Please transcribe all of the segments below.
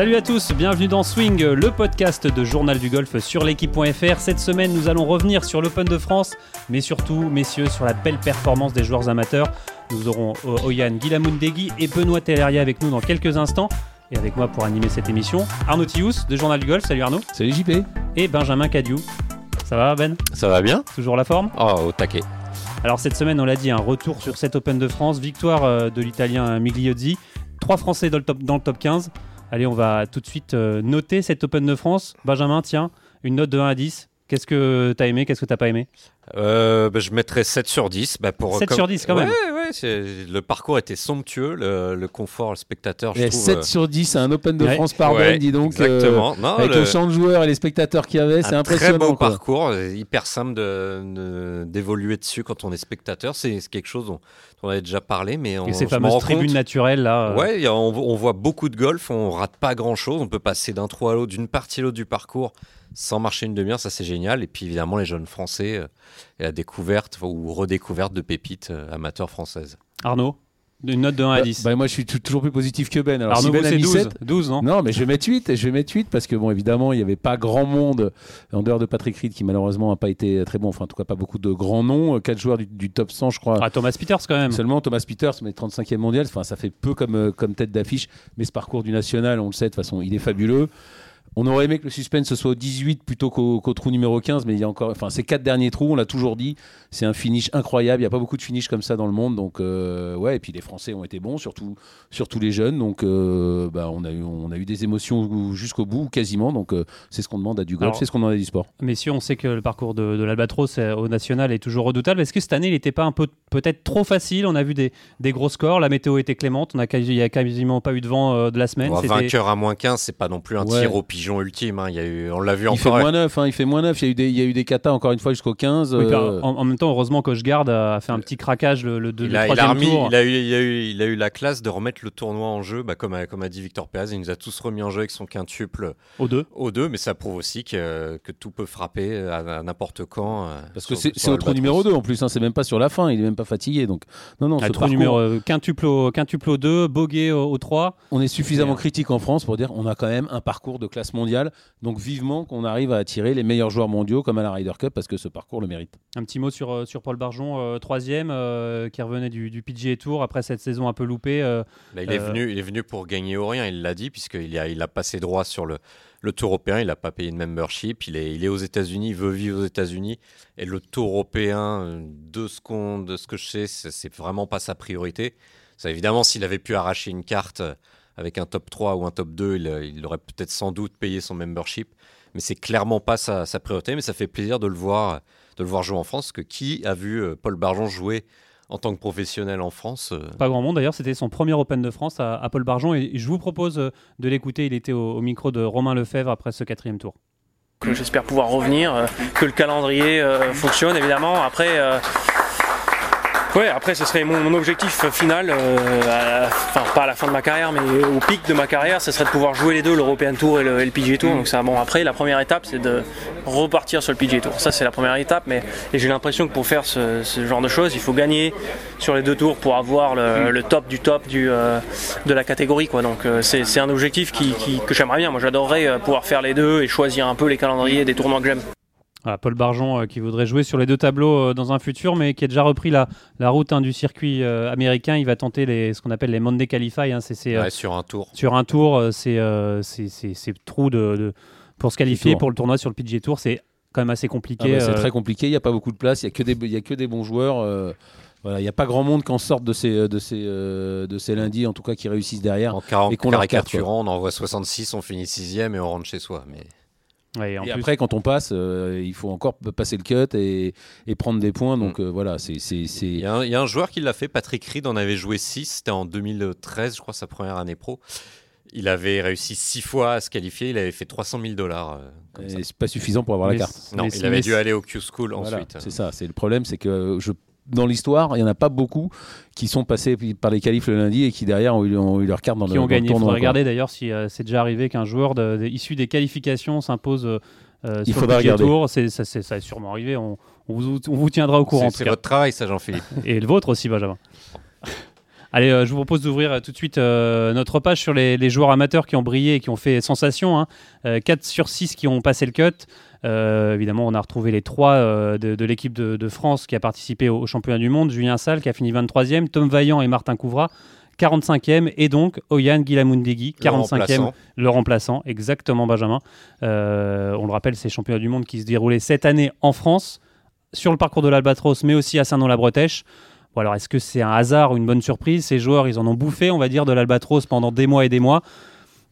Salut à tous, bienvenue dans Swing, le podcast de Journal du Golf sur l'équipe.fr. Cette semaine, nous allons revenir sur l'Open de France, mais surtout, messieurs, sur la belle performance des joueurs amateurs. Nous aurons euh, Oyan Guilamoundegui et Benoît Telleria avec nous dans quelques instants. Et avec moi pour animer cette émission, Arnaud Thious de Journal du Golf. Salut Arnaud. Salut JP. Et Benjamin Cadieu. Ça va Ben? Ça va bien Toujours la forme? Oh, au taquet. Alors cette semaine, on l'a dit, un retour sur cette Open de France, victoire euh, de l'Italien Migliozzi, trois Français dans le top, dans le top 15. Allez, on va tout de suite euh, noter cette Open de France. Benjamin, tiens, une note de 1 à 10. Qu'est-ce que tu as aimé, qu'est-ce que tu pas aimé? Euh, bah, Je mettrais 7 sur 10. Bah, pour, 7 sur 10 quand même Ouais, ouais, le parcours était somptueux, le, confort, le spectateur. Je et trouve, 7 euh, sur 10, un Open de France par ouais, dis donc. Exactement. Euh, avec le... champ de joueurs et les spectateurs qu'il y avait, c'est impressionnant. Très beau quoi. parcours, hyper simple d'évoluer de, de, dessus quand on est spectateur. C'est quelque chose dont on avait déjà parlé, mais on, et ces fameuses tribunes naturelles là. Euh... Ouais, on, on, voit beaucoup de golf, on rate pas grand chose, on peut passer d'un trou à l'autre, d'une partie à l'autre du parcours sans marcher une demi-heure, ça c'est génial. Et puis évidemment les jeunes Français euh, et la découverte ou redécouverte de pépites euh, amateurs françaises. Arnaud une note de 1 à 10. Bah, bah moi, je suis toujours plus positif que Ben. Alors, Arnaud, si ben c'est 12, 12, non? Non, mais je vais mettre 8. Je vais mettre 8 parce que, bon, évidemment, il n'y avait pas grand monde en dehors de Patrick Reed qui, malheureusement, n'a pas été très bon. Enfin, en tout cas, pas beaucoup de grands noms. 4 joueurs du, du top 100, je crois. Ah, Thomas Peters, quand même. Seulement Thomas Peters, mais 35e mondial. Enfin, ça fait peu comme, euh, comme tête d'affiche. Mais ce parcours du national, on le sait, de toute façon, il est fabuleux. On aurait aimé que le suspense soit au 18 plutôt qu'au qu trou numéro 15, mais il y a encore, enfin, ces quatre derniers trous, on l'a toujours dit, c'est un finish incroyable. Il n'y a pas beaucoup de finish comme ça dans le monde, donc euh, ouais. Et puis les Français ont été bons, surtout, surtout les jeunes, donc euh, bah, on a eu, on a eu des émotions jusqu'au bout, quasiment. Donc euh, c'est ce qu'on demande à du golf, c'est ce qu'on demande à du sport. Messieurs, on sait que le parcours de, de l'Albatros au national est toujours redoutable. Est-ce que cette année, il n'était pas un peu peut-être trop facile? On a vu des, des, gros scores, la météo était clémente, on a il n'y a quasiment pas eu de vent de la semaine. Bon, vainqueur à moins 15, c'est pas non plus un ouais. tir au pigeon ultime. Hein. Il y a eu, on l'a vu il encore. Fait moins 9, hein, il fait moins 9, il y a eu des, il y a eu des katas encore une fois jusqu'au 15. Oui, en, en, même temps, heureusement que je garde a fait un petit craquage le, le, il le a, troisième il a remis, tour. Il a, eu, il, a eu, il a eu la classe de remettre le tournoi en jeu, bah, comme, a, comme a dit Victor Pérez. Il nous a tous remis en jeu avec son quintuple au 2. Au 2, mais ça prouve aussi que, que tout peut frapper à, à n'importe quand. Parce que c'est au trou numéro 2 en plus, hein, c'est même pas sur la fin, il est même pas fatigué. Donc, non, non, ce trou numéro euh, quintuple au, quintuple au 2, bogey au, au 3. On est suffisamment critique en France pour dire on a quand même un parcours de classe mondiale. Donc vivement qu'on arrive à attirer les meilleurs joueurs mondiaux comme à la Ryder Cup parce que ce parcours le mérite. Un petit mot sur, sur Paul Barjon, euh, troisième, euh, qui revenait du, du, PGA Tour après cette saison un peu loupée. Euh, Là, il, est venu, il est venu pour gagner au rien, il l'a dit, puisqu'il a, il a passé droit sur le, le Tour européen, il n'a pas payé de membership, il est, il est aux États-Unis, il veut vivre aux États-Unis. Et le Tour européen, de ce, qu'on, de ce que je sais, c'est vraiment pas sa priorité. Ça, évidemment, s'il avait pu arracher une carte avec un top 3 ou un top 2, il, il aurait peut-être sans doute payé son membership mais c'est clairement pas sa, sa, priorité. Mais ça fait plaisir de le voir, de le voir jouer en France. Que qui a vu euh, Paul Barjon jouer en tant que professionnel en France euh... Pas grand monde d'ailleurs. C'était son premier Open de France à, à Paul Barjon et je vous propose de l'écouter. Il était au, au, micro de Romain Lefebvre après ce quatrième tour. J'espère pouvoir revenir, euh, que le calendrier euh, fonctionne évidemment. Après. Ouais, après ce serait mon, mon objectif final, euh, à, enfin pas à la fin de ma carrière, mais au pic de ma carrière, ce serait de pouvoir jouer les deux, l'European Tour et le, et le PGA Tour. Donc ça, bon après la première étape c'est de repartir sur le PGA Tour. Ça c'est la première étape, mais et j'ai l'impression que pour faire ce, ce, genre de choses, il faut gagner sur les deux tours pour avoir le, le top du top du, euh, de la catégorie quoi. Donc euh, c'est un objectif qui, qui, que j'aimerais bien. Moi j'adorerais pouvoir faire les deux et choisir un peu les calendriers des tournois que j'aime. Voilà, Paul Barjon euh, qui voudrait jouer sur les deux tableaux euh, dans un futur, mais qui a déjà repris la, la route hein, du circuit euh, américain. Il va tenter les, ce qu'on appelle les Monday Qualify. Hein, c'est, ouais, sur un tour. Sur un tour, euh, c'est, c'est trous de, de, pour se qualifier pour le tournoi sur le PGA Tour. C'est quand même assez compliqué. Ah bah, c'est très compliqué. Il n'y a pas beaucoup de place. Il n'y a, que des, il y a que des bons joueurs. Euh, voilà, il n'y a pas grand monde qui en sortent de ces, de, ces, euh, de ces lundis, en tout cas qui réussissent derrière. En car- et qu'on caricaturant, on envoie 66, on finit 6ème et on rentre chez soi. Mais... Ouais, et, et plus... après, quand on passe, euh, il faut encore passer le cut et, et prendre des points. Donc mm. euh, voilà, c'est. Il y, y, a un joueur qui l'a fait, Patrick Reed en avait joué 6, c'était en 2013, je crois, sa première année pro. Il avait réussi 6 fois à se qualifier, il avait fait 300 000 dollars. Euh, c'est pas suffisant pour avoir mais la carte. Non, il avait dû aller au Q-School voilà, ensuite. C'est ça, c'est le problème, c'est que je dans l'histoire, il n'y en a pas beaucoup qui sont passés par les qualifs le lundi et qui derrière ont eu, ont eu leur carte dans qui le ont gagné. Il faudrait regarder d'ailleurs si euh, c'est déjà arrivé qu'un joueur de, de, issu des qualifications s'impose euh, il sur faudra le regarder. tour. C'est, ça, ça est sûrement arrivé. On, on, vous, on, vous, tiendra au courant. C'est, votre travail, ça, Jean-Philippe. et le vôtre aussi, Benjamin. Allez, je vous propose d'ouvrir tout de suite notre page sur les, joueurs amateurs qui ont brillé et qui ont fait sensation. 4 hein. sur 6 qui ont passé le cut. Évidemment, on a retrouvé les trois de, l'équipe de, France qui a participé au, au, championnat du monde. Julien Salle qui a fini 23e, Tom Vaillant et Martin Couvra 45e, et donc Oyan Guilamundegui, 45e, le remplaçant, exactement Benjamin. Euh, on le rappelle, c'est championnat du monde qui se déroulait cette année en France, sur le parcours de l'Albatros, mais aussi à Saint-Nom-la-Bretèche. Bon, alors, est-ce que c'est un hasard ou une bonne surprise? Ces joueurs, ils en ont bouffé, on va dire, de l'Albatros pendant des mois et des mois.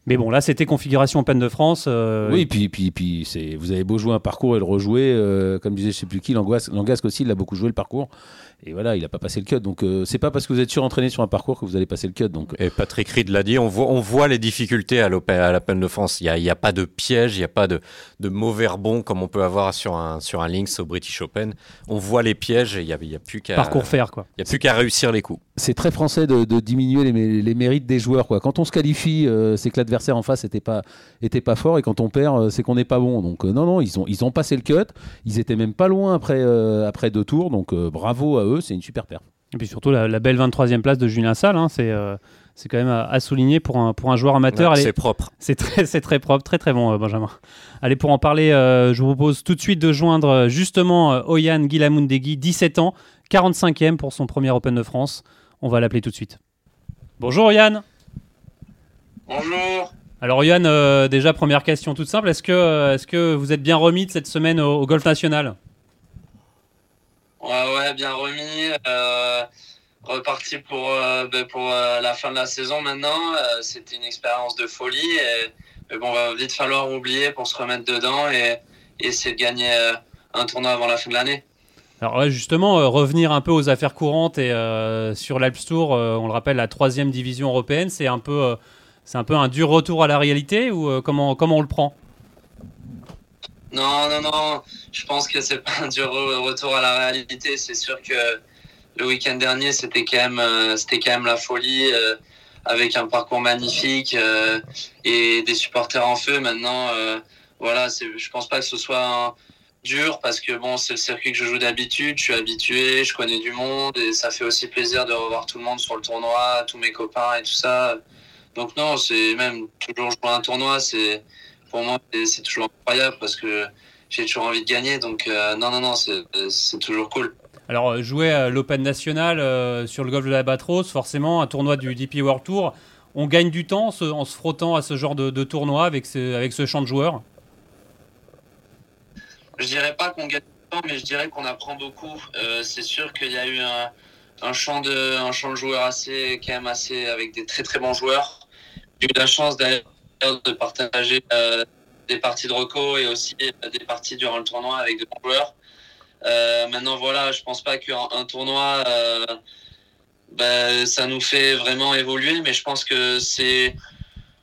Mais bon, là, c'était configuration Open de France. Euh, oui, puis, puis, puis c'est, vous avez beau jouer un parcours et le rejouer, euh, comme disait je sais plus qui, Langasque aussi, il a beaucoup joué le parcours. Et voilà, il n'a pas passé le cut. Donc, euh, c'est pas parce que vous êtes surentraîné sur un parcours que vous allez passer le cut. Donc. Et Patrick Reed l'a dit, on voit, on voit les difficultés à l'Open de France. Il n'y a, y a, pas de piège, il n'y a pas de, de, mauvais rebond comme on peut avoir sur un, sur un Lynx au British Open. On voit les pièges et il n'y a, y a, plus qu'à. Parcours faire, quoi. Il n'y a plus qu'à réussir les coups. C'est très français de, de diminuer les, les, mérites des joueurs. Quoi. Quand on se qualifie, euh, c'est que l'adversaire en face n'était pas, était pas fort. Et quand on perd, euh, c'est qu'on n'est pas bon. Donc, non, non, ils ont, ils ont passé le cut. Ils étaient même pas loin après, après deux tours. Donc, bravo à eux. C'est une super perte. Et puis surtout la, belle 23e place de Julien Salle, hein, c'est euh, c'est quand même à, souligner pour un, pour un joueur amateur. c'est propre. C'est très, très propre, très très bon, euh, Benjamin. Allez, pour en parler, euh, je vous propose tout de suite de joindre justement Oyan Guilamundegui, 17 ans, 45e pour son premier Open de France. On va l'appeler tout de suite. Bonjour Oyan. Bonjour. Alors Oyan, déjà première question toute simple, est-ce que, est que vous êtes bien remis de cette semaine au Golf National? Ouais, ouais, bien remis. Euh, reparti pour, euh, ben, pour euh, la fin de la saison maintenant. C'était une expérience de folie. Et, mais bon, va vite falloir oublier pour se remettre dedans et, essayer de gagner un tournoi avant la fin de l'année. Alors justement, revenir un peu aux affaires courantes et sur l'Alps Tour, on le rappelle, la troisième division européenne, c'est un peu, un peu un dur retour à la réalité ou comment, comment on le prend? Non, non, non. Je pense que c'est pas un dur retour à la réalité. C'est sûr que le week-end dernier, c'était quand même, euh, quand même la folie euh, avec un parcours magnifique euh, et des supporters en feu. Maintenant, voilà, je pense pas que ce soit dur parce que bon, c'est le circuit que je joue d'habitude. Je suis habitué, je connais du monde et ça fait aussi plaisir de revoir tout le monde sur le tournoi, tous mes copains et tout ça. Donc non, c'est même toujours jouer un tournoi, c'est pour moi, c'est toujours incroyable parce que j'ai toujours envie de gagner. Donc, euh, non, non, non, c'est toujours cool. Alors, euh, jouer à l'Open National euh, sur le golf de l'Albatros, forcément, un tournoi du DP World Tour, on gagne du temps en se, frottant à ce genre de, tournoi avec avec ce champ de joueurs? Je dirais pas qu'on gagne du temps, mais je dirais qu'on apprend beaucoup. c'est sûr qu'il y a eu un, champ de, joueurs assez, quand même assez, avec des très très bons joueurs. J'ai eu la chance d'aller de partager euh, des parties de reco et aussi euh, des parties durant le tournoi avec de bons joueurs. Euh, maintenant, voilà, je pense pas qu'un tournoi, ben, ça nous fait vraiment évoluer, mais je pense que c'est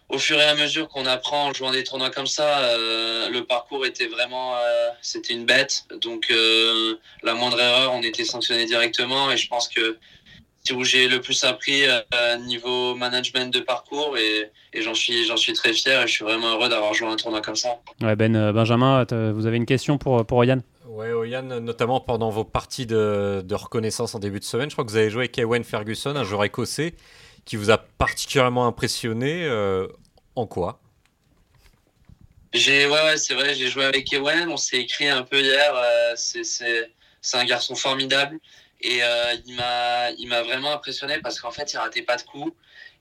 au fur et à mesure qu'on apprend en jouant des tournois comme ça, le parcours était vraiment, c'était une bête. Donc la moindre erreur, on était sanctionné directement. Et je pense que où j'ai le plus appris euh, niveau management de parcours et, j'en suis, j'en suis très fier et je suis vraiment heureux d'avoir joué un tournoi comme ça. Ouais, ben, euh, Benjamin, vous avez une question pour, pour Oyan Ouais, Oyan, notamment pendant vos parties de, de, reconnaissance en début de semaine, je crois que vous avez joué avec Ewen Ferguson, un joueur écossais, qui vous a particulièrement impressionné. Euh, en quoi? J'ai, ouais, c'est vrai, j'ai joué avec Ewen, on s'est écrit un peu hier. c'est, c'est, c'est un garçon formidable. Et euh, il m'a il m'a vraiment impressionné parce qu'en fait, il ratait pas de coups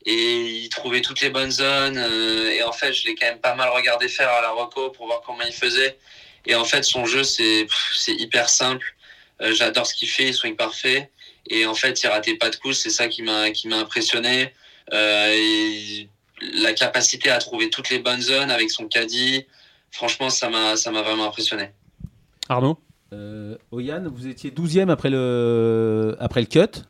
et il trouvait toutes les bonnes zones. Euh, et en fait, je l'ai quand même pas mal regardé faire à la Rocco pour voir comment il faisait. Et en fait, son jeu, c'est hyper simple. Euh, j'adore ce qu'il fait, il swing parfait. Et en fait, il ratait pas de coups. C'est ça qui m'a qui m'a impressionné. et la capacité à trouver toutes les bonnes zones avec son caddie. Franchement, ça m'a ça m'a vraiment impressionné. Arnaud euh, Oyan, vous étiez 12e après le, après le cut.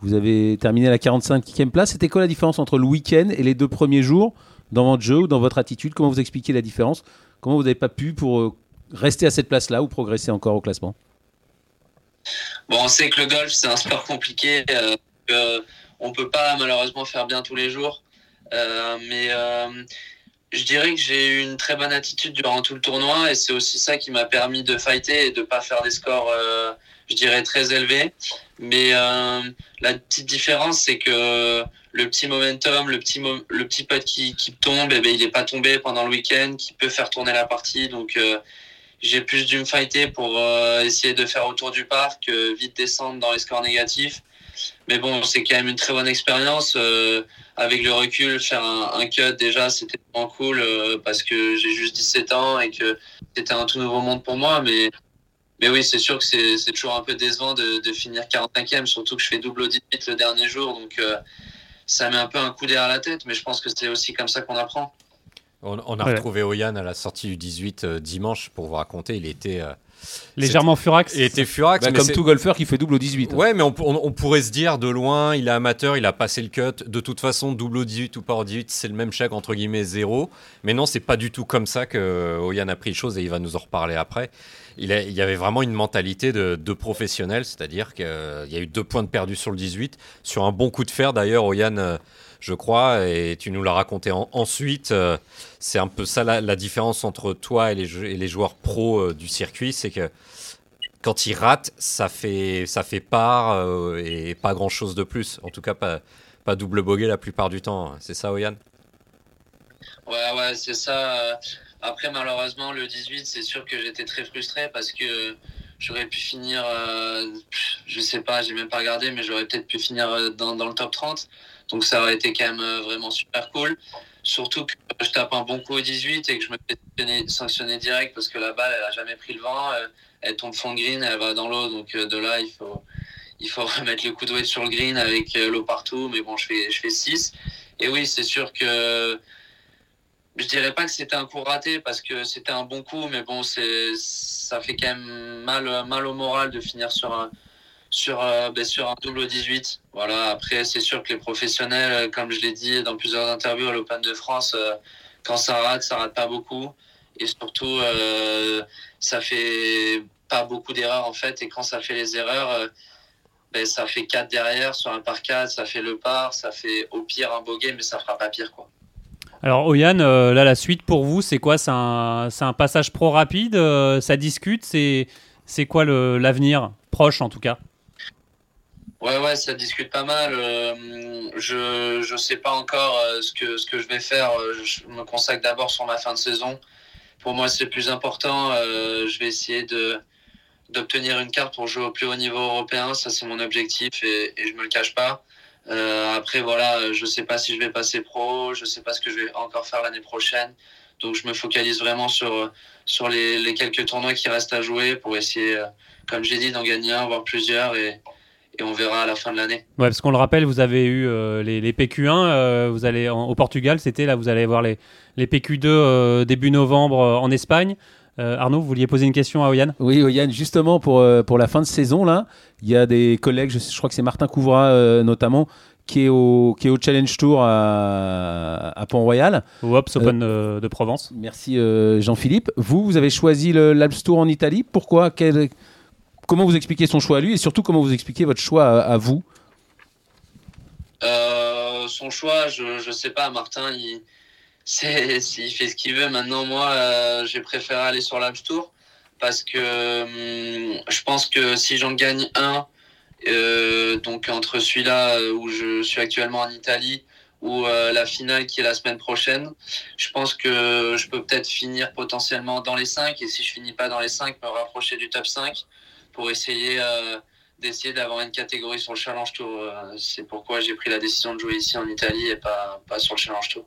Vous avez terminé à la 45e place. C'était quoi la différence entre le week-end et les deux premiers jours dans votre jeu ou dans votre attitude? Comment vous expliquez la différence? Comment vous n'avez pas pu pour euh, rester à cette place-là ou progresser encore au classement? Bon, on sait que le golf, c'est un sport compliqué. Euh, on ne peut pas malheureusement faire bien tous les jours. Euh, mais je dirais que j'ai eu une très bonne attitude durant tout le tournoi et c'est aussi ça qui m'a permis de fighter et de pas faire des scores, euh, je dirais, très élevés. Mais euh, la petite différence, c'est que le petit momentum, le petit, le petit qui, tombe, eh ben, il n'est pas tombé pendant le week-end, qui peut faire tourner la partie. Donc euh, j'ai plus dû me fighter pour essayer de faire autour du parc, vite descendre dans les scores négatifs. Mais bon, c'est quand même une très bonne expérience avec le recul, faire un, cut déjà, c'était vraiment cool euh, parce que j'ai juste 17 ans et que c'était un tout nouveau monde pour moi. Mais, mais oui, c'est sûr que c'est toujours un peu décevant de, de, finir 45e, surtout que je fais double 18 le dernier jour. Donc euh, ça met un peu un coup derrière la tête, mais je pense que c'est aussi comme ça qu'on apprend. On, a retrouvé Oyan à la sortie du 18 euh, dimanche pour vous raconter. Il était Légèrement furax. Il était furax. Bah, comme tout golfeur qui fait double au 18. Ouais, mais on, pourrait se dire de loin, il est amateur, il a passé le cut. De toute façon, double au 18 ou pas au 18, c'est le même chèque entre guillemets zéro. Mais non, c'est pas du tout comme ça que Oyan a pris les choses et il va nous en reparler après. Il, il y avait vraiment une mentalité de, professionnel, c'est-à-dire qu'il y a eu deux points de perdu sur le 18. Sur un bon coup de fer, d'ailleurs, Oyan. Euh, je crois, et tu nous l'as raconté ensuite. Euh, c'est un peu ça la, différence entre toi et les, joueurs pros euh, du circuit, c'est que quand ils ratent, ça fait, ça fait part euh, et pas grand chose de plus. En tout cas, pas, double bogey la plupart du temps. C'est ça, Oyan? Ouais, ouais, c'est ça. Après, malheureusement, le 18, c'est sûr que j'étais très frustré parce que j'aurais pu finir, je sais pas, j'ai même pas regardé, mais j'aurais peut-être pu finir dans, le top 30. Donc ça aurait été quand même euh, vraiment super cool. Surtout que je tape un bon coup au 18 et que je me fais sanctionner direct parce que la balle, elle a jamais pris le vent. Euh, elle tombe fond green, elle va dans l'eau. Donc euh, de là, il faut, il faut remettre le coup de sur le green avec l'eau partout. Mais bon, je fais, je fais 6. Et oui, c'est sûr que je dirais pas que c'était un coup raté parce que c'était un bon coup, mais bon, ça fait quand même mal, mal au moral de finir sur un, sur, euh, ben, sur un double 18. Voilà. Après, c'est sûr que les professionnels, euh, comme je l'ai dit dans plusieurs interviews à l'Open de France, euh, quand ça rate, ça rate pas beaucoup. Et surtout, ça fait pas beaucoup d'erreurs en fait. Et quand ça fait les erreurs, ben, ça fait 4 derrière sur un par 4, ça fait le par, ça fait au pire un bogey, mais ça fera pas pire quoi. Alors Oyan, là la suite pour vous, c'est quoi? C'est un, un, passage pro rapide Ça discute C'est quoi l'avenir Proche en tout cas? Ouais, ouais, ça discute pas mal. Euh, je je sais pas encore euh, ce que ce que je vais faire. Euh, je me consacre d'abord sur ma fin de saison. Pour moi, c'est le plus important. je vais essayer de d'obtenir une carte pour jouer au plus haut niveau européen. Ça, c'est mon objectif et, et je me le cache pas. après, voilà, je sais pas si je vais passer pro. Je sais pas ce que je vais encore faire l'année prochaine. Donc, je me focalise vraiment sur sur les, les quelques tournois qui restent à jouer pour essayer, comme j'ai dit, d'en gagner un, voire plusieurs et et on verra à la fin de l'année. Ouais, parce qu'on le rappelle, vous avez eu euh, les, les, PQ1, euh, vous allez au Portugal, c'était là, vous allez voir les, les PQ2 euh, début novembre en Espagne. Arnaud, vous vouliez poser une question à Oyan? Oui, Oyan, justement pour, pour la fin de saison, là, il y a des collègues, je, crois que c'est Martin Couvra notamment, qui est, au, qui est au Challenge Tour à, à Pont-Royal. Au Ops Open de Provence. Merci Jean-Philippe. Vous, vous avez choisi l'Alps Tour en Italie. Pourquoi? Quel, comment vous expliquez son choix à lui et surtout comment vous expliquez votre choix à, vous euh, Son choix, je ne sais pas. Martin, il, fait ce qu'il veut. Maintenant, moi, euh, j'ai préféré aller sur l'App Tour parce que hum, je pense que si j'en gagne un, euh, donc entre celui-là où je suis actuellement en Italie ou la finale qui est la semaine prochaine, je pense que je peux peut-être finir potentiellement dans les 5 et si je finis pas dans les 5, me rapprocher du top 5 pour essayer euh, d'essayer d'avoir une catégorie sur le Challenge Tour. Euh, c'est pourquoi j'ai pris la décision de jouer ici en Italie et pas, pas sur le Challenge Tour.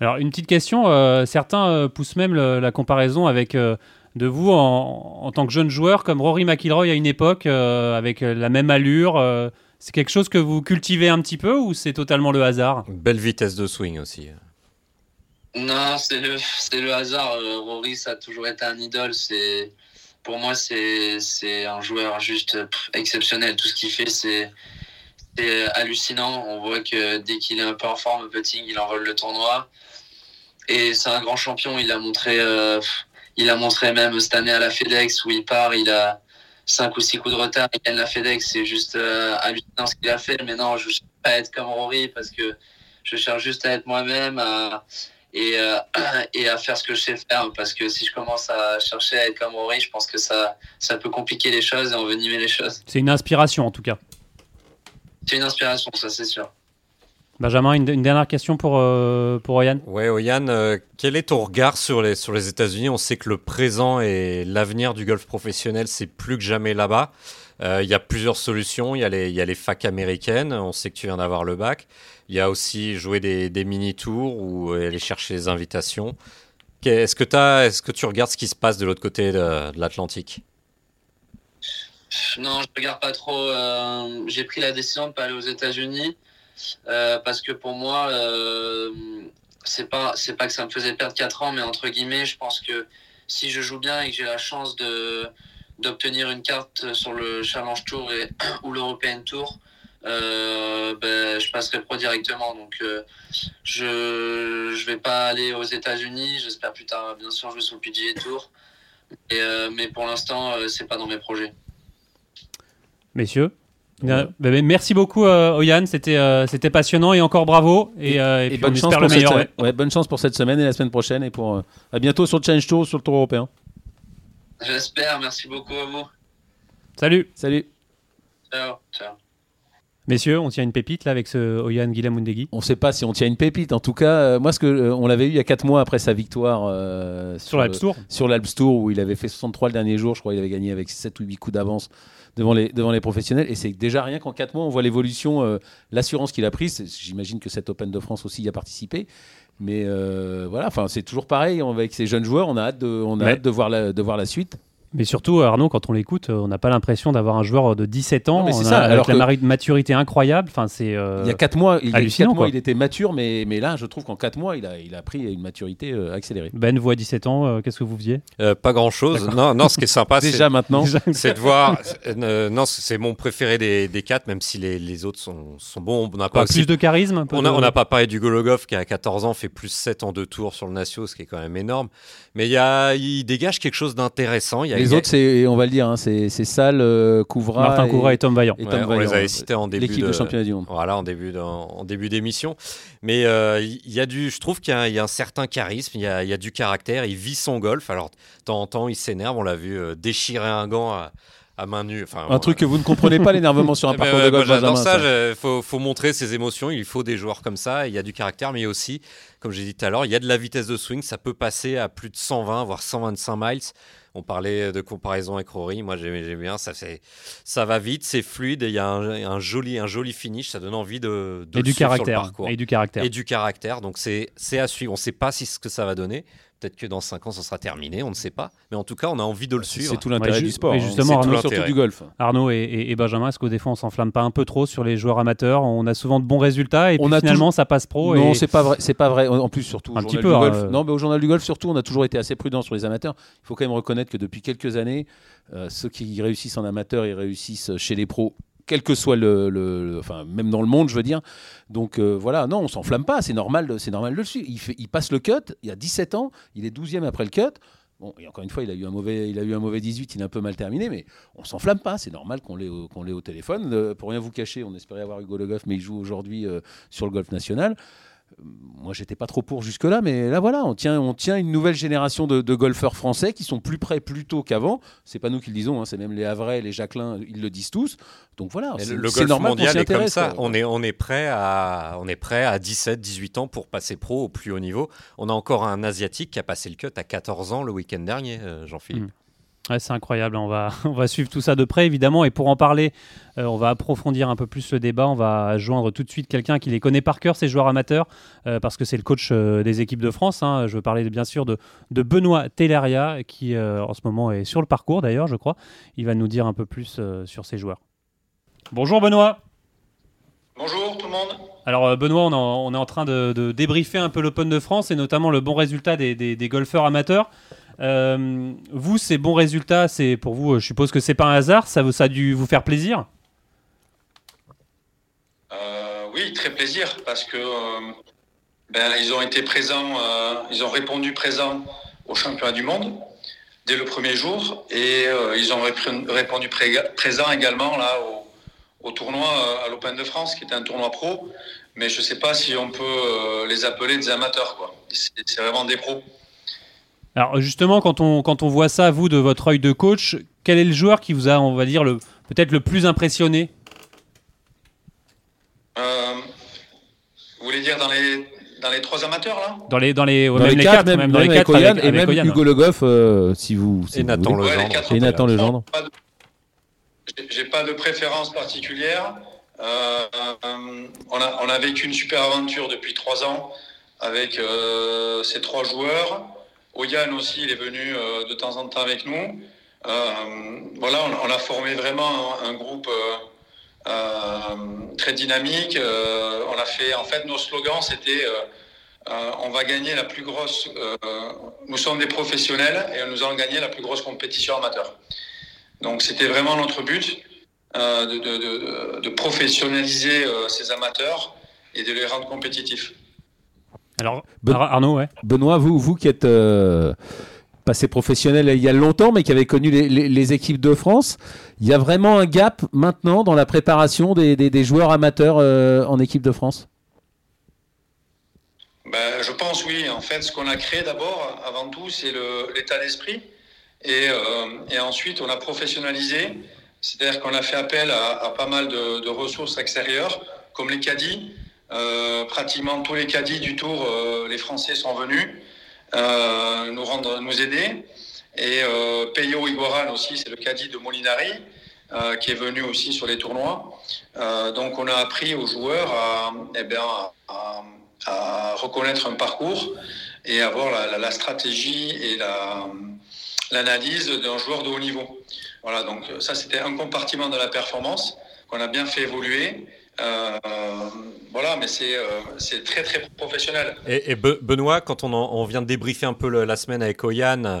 Alors une petite question, euh, certains poussent même la comparaison avec de vous en, en, tant que jeune joueur comme Rory McIlroy à une époque avec la même allure. c'est quelque chose que vous cultivez un petit peu ou c'est totalement le hasard? Belle vitesse de swing aussi. Non, c'est le, le hasard. Rory, ça a toujours été un idole. C'est pour moi, c'est un joueur juste exceptionnel. Tout ce qu'il fait, c'est hallucinant. On voit que dès qu'il est un peu en forme putting, il envole le tournoi. Et c'est un grand champion. Il a montré, euh, il a montré même cette année à la FedEx où il part, il a 5 ou 6 coups de retard. Il gagne la FedEx. C'est juste euh, hallucinant ce qu'il a fait. Mais non, je ne cherche pas être comme Rory parce que je cherche juste à être moi-même, et, et à faire ce que je sais faire. Parce que si je commence à chercher à être comme Rory, je pense que ça, ça peut compliquer les choses et envenimer les choses. C'est une inspiration en tout cas. C'est une inspiration, ça c'est sûr. Benjamin, une, dernière question pour, euh, pour Oyan? Ouais, Oyan, euh, quel est ton regard sur les, sur les États-Unis? On sait que le présent et l'avenir du golf professionnel, c'est plus que jamais là-bas. Euh, il y a plusieurs solutions. Il y, a les, les facs américaines. On sait que tu viens d'avoir le bac. Il y a aussi jouer des, mini-tours ou aller chercher des invitations. Est-ce que, tu regardes ce qui se passe de l'autre côté de, l'Atlantique? Non, je ne regarde pas trop. J'ai pris la décision de ne pas aller aux États-Unis. Euh, parce que pour moi, euh, c'est pas pas que ça me faisait perdre 4 ans, mais entre guillemets, je pense que si je joue bien et que j'ai la chance de d'obtenir une carte sur le Challenge Tour et, ou l'European Tour, euh, ben, je passerai pro directement. Donc, je je vais pas aller aux États-Unis. J'espère plus tard, bien sûr, jouer sur le PGA Tour. Et, mais pour l'instant, c'est pas dans mes projets. Messieurs bah, bah, merci beaucoup, euh, Oyan. C'était euh, c'était passionnant et encore bravo. Et, euh, bonne chance pour Cette, ouais. bonne chance pour cette semaine et la semaine prochaine. Et pour à bientôt sur le Challenge Tour, sur le Tour européen. J'espère. Merci beaucoup à vous. Salut. Salut. Ciao. Ciao. Messieurs, on tient une pépite là avec ce Oyan Guillaume Mundegi On ne sait pas si on tient une pépite. En tout cas, moi, ce que on l'avait eu il y a 4 mois après sa victoire sur l'Alps Tour. Sur l'Alps Tour où il avait fait 63 le dernier jour. Je crois qu'il avait gagné avec 7 ou 8 coups d'avance devant les, devant les professionnels. Et c'est déjà rien qu'en 4 mois, on voit l'évolution, euh, l'assurance qu'il a prise. J'imagine que cette Open de France aussi y a participé. Mais euh, voilà, enfin, c'est toujours pareil avec ces jeunes joueurs. On a hâte de, on a hâte de, voir la, de voir la suite. Mais surtout, Arnaud, quand on l'écoute, on n'a pas l'impression d'avoir un joueur de 17 ans. mais ça, avec la maturité incroyable. Enfin, c'est. Euh, il y a 4 mois, il, mois, il était mature, mais, mais là, je trouve qu'en 4 mois, il a, il a pris une maturité euh, accélérée. Ben, vous à 17 ans, euh, qu'est-ce que vous faisiez? Pas grand chose. Non, non, ce qui est sympa, déjà maintenant, c'est de voir. non, c'est mon préféré des, des 4, même si les, les autres sont, sont, bons. On n'a pas plus de charisme. On n'a pas parlé du Gologov qui à 14 ans fait plus 7 en deux tours sur le Natio, ce qui est quand même énorme. Mais il, y a, il dégage quelque chose d'intéressant. Les autres, c'est va le dire, hein, c'est Sal, euh, Couvra. Martin et, Couvra et Tom Vaillant. on les avait cités en début L'équipe de, championnat du monde. Voilà, en début en début d'émission. Mais euh, il y a du, je trouve qu'il y, a un certain charisme, il y a, du caractère. Il vit son golf. Alors, de temps en temps, il s'énerve. On l'a vu euh, déchirer un gant. À, main nue. Enfin, un truc que vous ne comprenez pas, l'énervement sur un parcours de golf. Dans ça, il faut, faut, montrer ses émotions. Il faut des joueurs comme ça. Il y a du caractère, mais aussi, comme j'ai dit tout à l'heure, il y a de la vitesse de swing. Ça peut passer à plus de 120, voire 125 miles. On parlait de comparaison avec Rory. Moi, j'aime bien. Ça, ça va vite, c'est fluide et il y a un, joli, un joli finish. Ça donne envie de, de et du caractère. Et du caractère. Et du caractère. Donc, c'est à suivre. On ne sait pas si ce que ça va donner. Peut-être que dans 5 ans, ça sera terminé, on ne sait pas. Mais en tout cas, on a envie de le suivre. C'est tout l'intérêt du sport. Et hein. justement, Arnaud, surtout du golf. Arnaud et, Benjamin, est-ce qu'au des fois, on s'enflamme pas un peu trop sur les joueurs amateurs? On a souvent de bons résultats et puis finalement, ça passe pro. Non, c'est pas vrai. C'est pas vrai. En plus, surtout un petit peu. Golf. Hein. Non, mais au journal du golf, surtout, on a toujours été assez prudent sur les amateurs. Il faut quand même reconnaître que depuis quelques années, euh, ceux qui réussissent en amateur, ils réussissent chez les pros quel que soit le, enfin même dans le monde, je veux dire. Donc euh, voilà, non, on s'enflamme pas, c'est normal, c'est normal le suivre. Il, passe le cut, il a 17 ans, il est 12e après le cut. Bon, et encore une fois, il a eu un mauvais, il a eu un mauvais 18, il a un peu mal terminé, mais on s'enflamme pas. C'est normal qu'on l'ait, qu'on l'ait au téléphone. Euh, pour rien vous cacher, on espérait avoir Hugo Le Goff, mais il joue aujourd'hui euh, sur le golf national moi, j'étais pas trop pour jusque-là, mais là, voilà, on tient, on tient une nouvelle génération de, golfeurs français qui sont plus prêts plus tôt qu'avant. C'est pas nous qui le disons, hein, c'est même les Havrais, les Jacqueline, ils le disent tous. Donc voilà, c'est, le golf normal mondial est comme ça. On est, on est prêt à, on est prêt à 17, 18 ans pour passer pro au plus haut niveau. On a encore un asiatique qui a passé le cut à 14 ans le week-end dernier, euh, Jean-Philippe. C'est incroyable, on va, on va suivre tout ça de près évidemment et pour en parler, euh, on va approfondir un peu plus le débat, on va joindre tout de suite quelqu'un qui les connaît par cœur, ces joueurs amateurs, euh, parce que c'est le coach euh, des équipes de France. Hein. Je veux parler bien sûr de, de Benoît Telleria qui en ce moment est sur le parcours d'ailleurs je crois. Il va nous dire un peu plus sur ces joueurs. Bonjour Benoît Bonjour tout le monde alors Benoît, on, est en train de, débriefer un peu l'Open de France et notamment le bon résultat des, des golfeurs amateurs. Euh, vous, ces bons résultats, c'est pour vous, je suppose que c'est pas un hasard, ça, a dû vous faire plaisir euh, Oui, très plaisir, parce que euh, ben, ils ont été présents, ils ont répondu présents au championnat du monde dès le premier jour, et ils ont répondu présent également là au, tournoi à l'Open de France, qui était un tournoi pro, mais je ne sais pas si on peut les appeler des amateurs, c'est vraiment des pros. Alors justement, quand on, quand on voit ça, vous, de votre œil de coach, quel est le joueur qui vous a, on va dire, le, peut-être le plus impressionné euh, Vous voulez dire dans les, dans les trois amateurs, là? Dans les, dans les, dans les quatre, même, dans les quatre, avec- et avec même. Hugo Le Goff, euh, si vous. si Et vous Nathan voulez. Ouais, Et Nathan. Legendre. Pas de- j'ai- pas de préférence particulière. Euh, euh, on, a, on a vécu une super aventure depuis trois ans avec euh, ces trois joueurs. Oyan aussi, il est venu euh, de temps en temps avec nous. Euh, voilà, on, a formé vraiment un, groupe euh, très dynamique. On a fait, en fait, nos slogans, c'était on va gagner la plus grosse. nous sommes des professionnels et nous allons gagner la plus grosse compétition amateur. Donc c'était vraiment notre but de, professionnaliser ces amateurs et de les rendre compétitifs. Alors, Ben- Ar- Arnaud, ouais. Benoît, vous, vous qui êtes euh, passé professionnel il y a longtemps, mais qui avez connu les, les- les équipes de France, il y a vraiment un gap maintenant dans la préparation des, des- des joueurs amateurs euh, en équipe de France? Ben, je pense oui. En fait, ce qu'on a créé d'abord, avant tout, c'est l'état d'esprit. Et, euh, et ensuite, on a professionnalisé. C'est-à-dire qu'on a fait appel à, à pas mal de, de ressources extérieures, comme les caddies. Euh, pratiquement tous les caddies du Tour, euh, les Français sont venus euh, nous rendre, nous aider. Et Peyo Iguaran aussi, c'est le caddie de Molinari, qui est venu aussi sur les tournois. Donc, on a appris aux joueurs à, eh reconnaître un parcours et avoir la, stratégie et la- l'analyse d'un joueur de haut niveau. Voilà, donc ça c'était un compartiment de la performance qu'on a bien fait évoluer. Euh, voilà, mais c'est euh, c'est très très professionnel. Et, et Be- Benoît, quand on, en- on vient de débriefer un peu le- la semaine avec Oyan,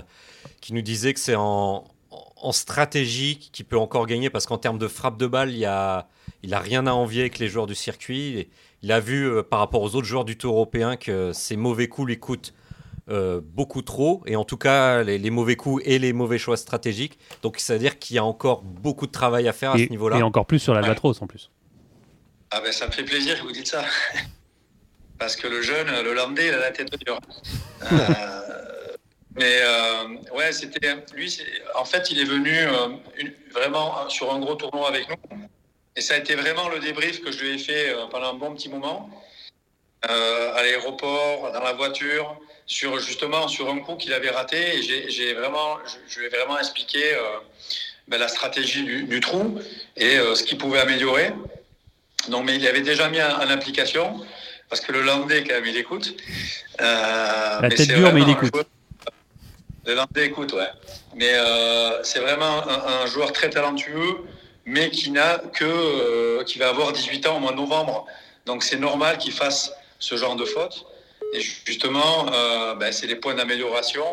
qui nous disait que c'est en, en stratégie qu'il peut encore gagner, parce qu'en termes de frappe de balle, il y a, il a rien à envier avec les joueurs du circuit. Et il a vu euh, par rapport aux autres joueurs du Tour européen que ces mauvais coups lui coûtent euh, beaucoup trop, et en tout cas les, les mauvais coups et les mauvais choix stratégiques. Donc c'est-à-dire qu'il y a encore beaucoup de travail à faire à Et, ce niveau-là. et encore plus sur l'Albatros en plus. Ah ben ça me fait plaisir que vous dites ça. Parce que le jeune, le landais, il a la tête dure. Euh, mais euh, ouais, c'était lui. En fait, il est venu euh, une- vraiment sur un gros tournoi avec nous. Et ça a été vraiment le débrief que je lui ai fait euh, pendant un bon petit moment. Euh, à l'aéroport, dans la voiture, sur justement sur un coup qu'il avait raté. Et j'ai- vraiment, je, je lui ai vraiment expliqué euh, ben, la stratégie du, du trou et euh, ce qu'il pouvait améliorer. Donc, mais il avait déjà mis en, application, parce que le landais, quand même, il écoute. Euh, La mais tête c'est dure, mais il vraiment un écoute. joueur- Le landais écoute, ouais. Mais euh, c'est vraiment un, un joueur très talentueux, mais qui n'a que, euh, qui va avoir 18 ans au mois de novembre. Donc, c'est normal qu'il fasse ce genre de faute. Et justement, euh, ben, c'est des points d'amélioration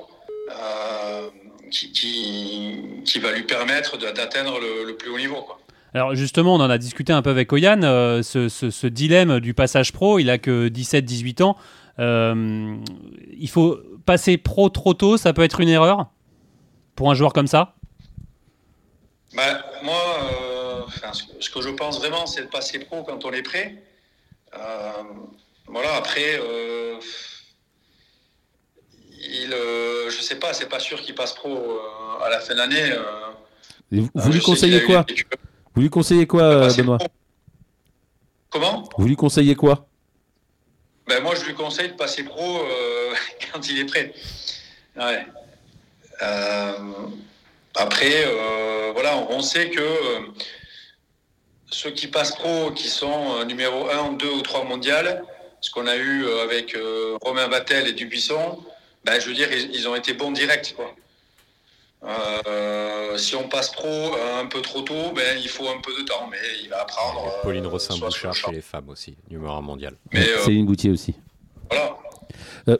euh, qui, qui, qui va lui permettre d'atteindre le, le plus haut niveau. Quoi. Alors justement, on en a discuté un peu avec Oyan, euh, ce, ce- ce dilemme du passage pro, il a que 17-18 ans. Euh, il faut passer pro trop tôt, ça peut être une erreur pour un joueur comme ça? Bah, moi, euh, enfin, ce, que- je pense vraiment, c'est de passer pro quand on est prêt. Euh, voilà, après, euh, il, euh, je sais pas, c'est pas sûr qu'il passe pro euh, à la fin de l'année. euh. Vous, Euh, vous lui conseillez quoi? Vous lui conseillez quoi, euh, passer Benoît pro. Comment? Vous lui conseillez quoi? Ben, Moi, je lui conseille de passer pro euh, quand il est prêt. Ouais. Euh, après, euh, voilà, on sait que euh, ceux qui passent pro, qui sont euh, numéro 1, 2 ou 3 mondial, ce qu'on a eu euh, avec euh, Romain Battel et Dubuisson, ben, je veux dire, ils, ils ont été bons directs. Quoi. Euh, si on passe pro euh, un peu trop tôt, ben, il faut un peu de temps, mais il va apprendre. euh, Pauline le Rossin-Bouchard chez les femmes aussi, numéro 1 mondial. Mais euh, Céline Boutier aussi. voilà.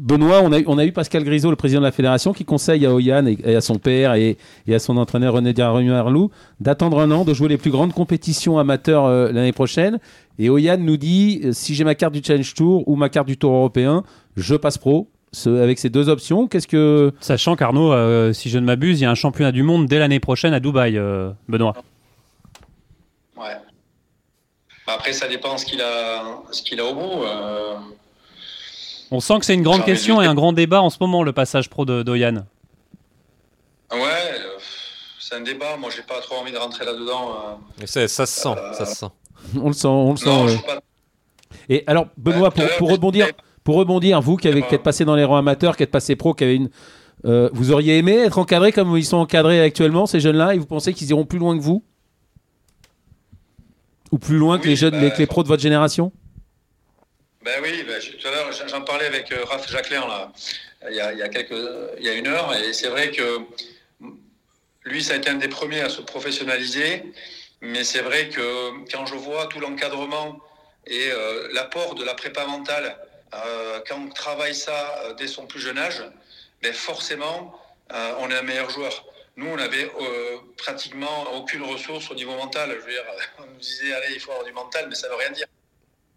Benoît, on a, eu- on a eu Pascal Grisot, le président de la fédération, qui conseille à Oyan et, et à son père et, et à son entraîneur René Diarrou d'attendre un an, de jouer les plus grandes compétitions amateurs euh, l'année prochaine. Et Oyan nous dit euh, si j'ai ma carte du Challenge Tour ou ma carte du Tour européen, je passe pro. Ce- avec ces deux options, qu'est-ce que Sachant qu'Arnaud, euh, si je ne m'abuse, il y a un championnat du monde dès l'année prochaine à Dubaï, euh, Benoît. Ouais. Après, ça dépend ce qu'il a, ce qu'il a au bout. euh. On sent que c'est une grande question et un grand débat en ce moment, le passage pro de d'Oyan. Ouais, euh, c'est un débat. Moi, j'ai pas trop envie de rentrer là-dedans. euh. Ça, ça se sent, ça se sent. On le sent, on le sent. Non, ouais. je suis pas. Et alors, Benoît, Ouais, pour, rebondir, mais- pour rebondir, vous qui, avez, qui êtes passé dans les rangs amateurs, qui êtes passé pro, qui avez une, euh, vous auriez aimé être encadré comme ils sont encadrés actuellement, ces jeunes-là, et vous pensez qu'ils iront plus loin que vous? Ou plus loin que les jeunes, bah, les, que les pros de votre génération? Ben oui, ben, je- tout à l'heure, j'en parlais avec euh, Raph Jacquelin, là, il y a, il y a quelques, il y a une heure, et c'est vrai que lui, ça a été un des premiers à se professionnaliser, mais c'est vrai que quand je vois tout l'encadrement et euh, l'apport de la prépa mentale, quand on travaille ça euh, dès son plus jeune âge, ben forcément, euh, on est un meilleur joueur. Nous, on n'avait euh, pratiquement aucune ressource au niveau mental. Je veux dire, on nous disait, allez, il faut avoir du mental, mais ça ne veut rien dire.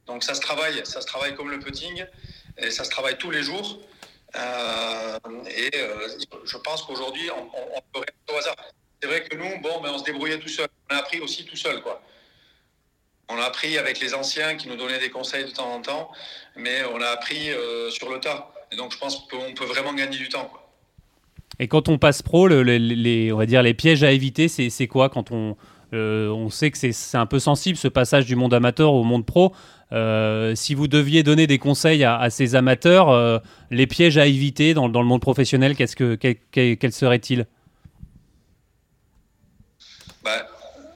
Donc ça se travaille, ça se travaille comme le putting, et ça se travaille tous les jours. Euh, et euh, je pense qu'aujourd'hui, on, on, on peut au hasard. C'est vrai que nous, bon, ben, on se débrouillait tout seul. On a appris aussi tout seul, quoi. On a appris avec les anciens qui nous donnaient des conseils de temps en temps, mais on a appris euh, sur le tas. Et donc je pense qu'on peut vraiment gagner du temps. Et quand on passe pro, le- le- les, on va dire les pièges à éviter, c'est quoi quand on, euh, on sait que c'est- un peu sensible ce passage du monde amateur au monde pro. Euh, si vous deviez donner des conseils à, ces amateurs, les pièges à éviter dans, dans le monde professionnel, qu'est-ce que, quel- quel- quels seraient-ils Bah,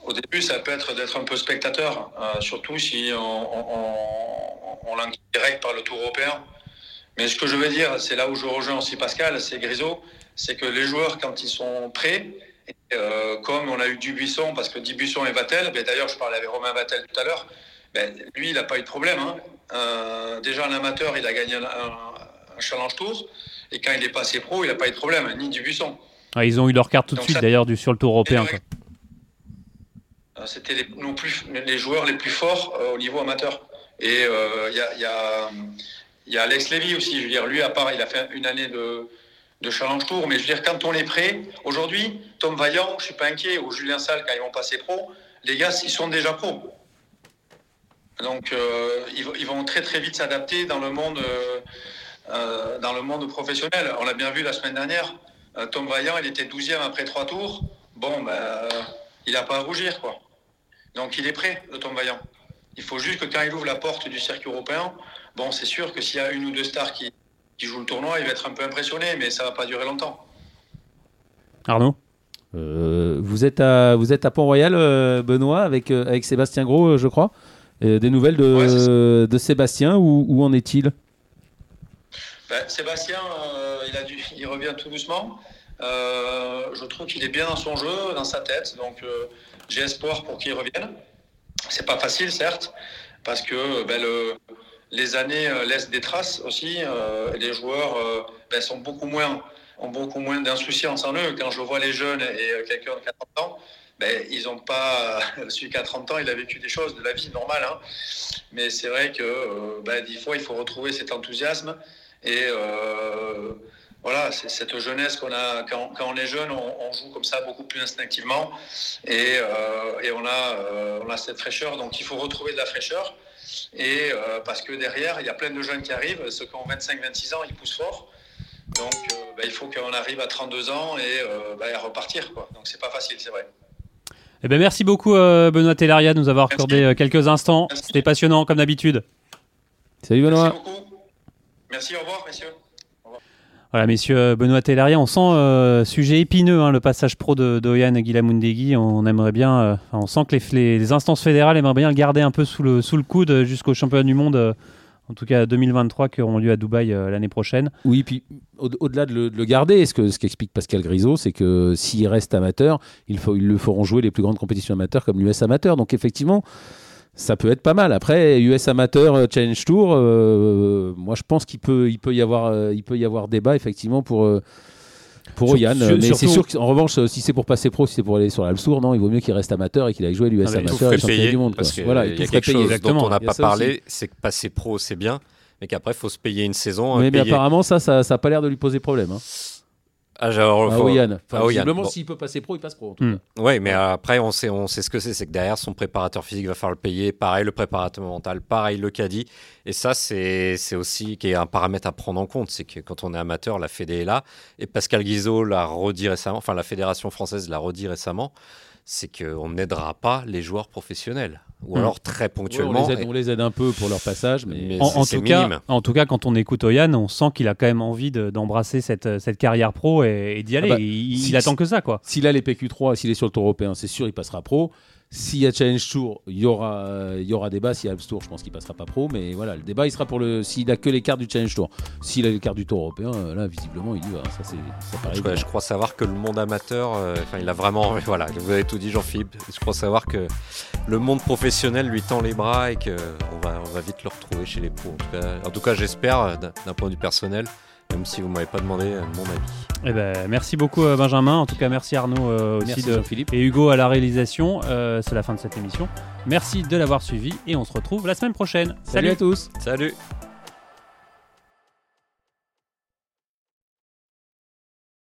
au début, ça peut être d'être un peu spectateur, euh, surtout si on, on, on, on l'enquête direct par le tour européen. Mais ce que je veux dire, c'est là où je rejoins aussi Pascal, c'est Grisot, c'est que les joueurs, quand ils sont prêts, et, euh, comme on a eu Dubuisson, parce que Dubuisson et Vatel, d'ailleurs je parlais avec Romain Vatel tout à l'heure, ben, lui il n'a pas eu de problème. Hein. Euh, déjà en amateur, il a gagné un, un- un challenge tour, et quand il est passé pro, il n'a pas eu de problème, ni Dubuisson. Ah, Ils ont eu leur carte tout de suite d'ailleurs sur le tour européen. quoi. Euh, C'était les, plus, les joueurs les plus forts euh, au niveau amateur. Et euh, il y, a, il y, a, Alex Lévy aussi. Je veux dire, lui, à part, il a fait une année de, Challenge Tour. Mais je veux dire, quand on est prêt, aujourd'hui, Tom Vaillant, je suis pas inquiet, ou Julien Salle, quand ils vont passer pro, les gars, ils sont déjà pros. Donc, euh, ils, vont- très très vite s'adapter dans le monde, euh, euh, dans le monde professionnel. On l'a bien vu la semaine dernière. Euh, Tom Vaillant, il était 12e après trois tours. Bon, ben, euh, il n'a pas à rougir, quoi. Donc, il est prêt, le Tom Vaillant. Il faut juste que quand il ouvre la porte du circuit européen, bon, c'est sûr que s'il y a une ou deux stars qui, qui jouent le tournoi, il va être un peu impressionné, mais ça va pas durer longtemps. Arnaud? Euh, vous, êtes à, vous êtes à Pont-Royal, euh, Benoît, avec, euh, avec Sébastien Gros, euh, je crois. Euh, des nouvelles de, Ouais, c'est de Sébastien, où, où en est-il? Ben, Sébastien, euh, il, a dû, il revient tout doucement. Euh, je trouve qu'il est bien dans son jeu, dans sa tête. Donc, euh, j'ai espoir pour qu'il revienne. C'est pas facile, certes, parce que ben, le- les années euh, laissent des traces aussi. euh, les joueurs euh, ben, sont beaucoup moins, ont beaucoup moins d'insouciance en eux. Quand je vois les jeunes et quelqu'un de 40 ans, ben, ils n'ont pas. Celui qui a 30 ans, il a vécu des choses de la vie normale. hein. Mais c'est vrai que des fois, il faut retrouver cet enthousiasme. Et voilà, c'est cette jeunesse qu'on a. Quand, quand on est jeune, on, on joue comme ça beaucoup plus instinctivement. Et, euh, et on, a, euh, on a cette fraîcheur. Donc il faut retrouver de la fraîcheur. Et euh, parce que derrière, il y a plein de jeunes qui arrivent. Ceux qui ont 25-26 ans, ils poussent fort. Donc euh, ben, il faut qu'on arrive à 32 ans et euh, ben, à repartir. Quoi. Donc c'est pas facile, c'est vrai. Eh ben, merci beaucoup euh, Benoît Tellaria de nous avoir Merci. accordé euh, quelques instants. C'était passionnant comme d'habitude. Salut Benoît. Merci beaucoup. Merci, au revoir, messieurs. Voilà, messieurs, euh, Benoît Tellaria, on sent euh, sujet épineux, hein, le passage pro de d'Oyan Guilamundegui. On aimerait bien, euh, on sent que les, instances fédérales aimeraient bien le garder un peu sous le, coude jusqu'au championnat du monde, en tout cas 2023, qui auront lieu à Dubaï l'année prochaine. Oui, puis au- au-delà de, le, de garder, ce que ce qu'explique Pascal Grisot, c'est que s'il reste amateur, ils le feront jouer les plus grandes compétitions amateurs comme l'US Amateur. Donc effectivement, ça peut être pas mal. Après, US Amateur euh, Challenge Tour, euh, moi je pense qu'il peut, il peut y avoir, euh, il peut y avoir débat effectivement pour. euh, pour Sur- Yann, sur- mais c'est sûr qu'en revanche, si c'est pour passer pro, si c'est pour aller sur l'Alps Tour, non, il vaut mieux qu'il reste amateur et qu'il aille jouer l'US Ah, Il tout Amateur et championnat payer, du monde. parce qu'il Voilà, y il a quelque payer. chose dont exactement. on n'a y pas parlé, c'est que passer pro, c'est bien, mais qu'après, il faut se payer une saison. Euh, mais payer- apparemment, ça, ça n'a pas l'air de lui poser problème. hein. Ah, genre, à faut- Oyan. Enfin, à Oyan, visiblement, bon. s'il peut passer pro, il passe pro. en tout Hmm. cas. Mais après, on sait, on sait ce que c'est. C'est que derrière, son préparateur physique va falloir le payer. Pareil, le préparateur mental. Pareil, le caddie. Et ça, c'est c'est aussi qui est un paramètre à prendre en compte. C'est que quand on est amateur, la Fédé est là. Et Pascal Guizot l'a redit récemment, enfin, la Fédération française l'a redit récemment. C'est qu'on n'aidera pas les joueurs professionnels. Ou Hmm. alors très ponctuellement. on, les aide, on les aide un peu pour leur passage, mais, Mais En, tout cas, en tout cas, quand on écoute Oyan, on sent qu'il a quand même envie de- d'embrasser cette, cette carrière pro et, et d'y aller. Ah bah, il, si- il attend que ça, quoi. s'il a les PQ3, s'il est sur le tour européen, c'est sûr, il passera pro. S'il y a Challenge Tour, il y aura, euh, il y aura débat. S'il y a Alps Tour, je pense qu'il passera pas pro. Mais voilà, le débat, il sera pour le. S'il a que les cartes du Challenge Tour. S'il a les cartes du Tour européen, euh, là, visiblement, il y va. Ça, c'est, ça paraît Je, crois- évident. je crois savoir que le monde amateur, euh, enfin, il a vraiment, voilà, vous avez tout dit, Jean-Philippe. Je crois savoir que le monde professionnel lui tend les bras et que on va, on va vite le retrouver chez les pros. En tout cas, en tout cas, j'espère euh, d'un point de vue personnel, même si vous m'avez pas demandé euh, mon avis. Eh ben, merci beaucoup, euh, Benjamin. En tout cas, merci Arnaud euh, aussi Merci de, Jean-Philippe. et Hugo à la réalisation. Euh, C'est la fin de cette émission. Merci de l'avoir suivi et on se retrouve la semaine prochaine. Salut à tous. Salut.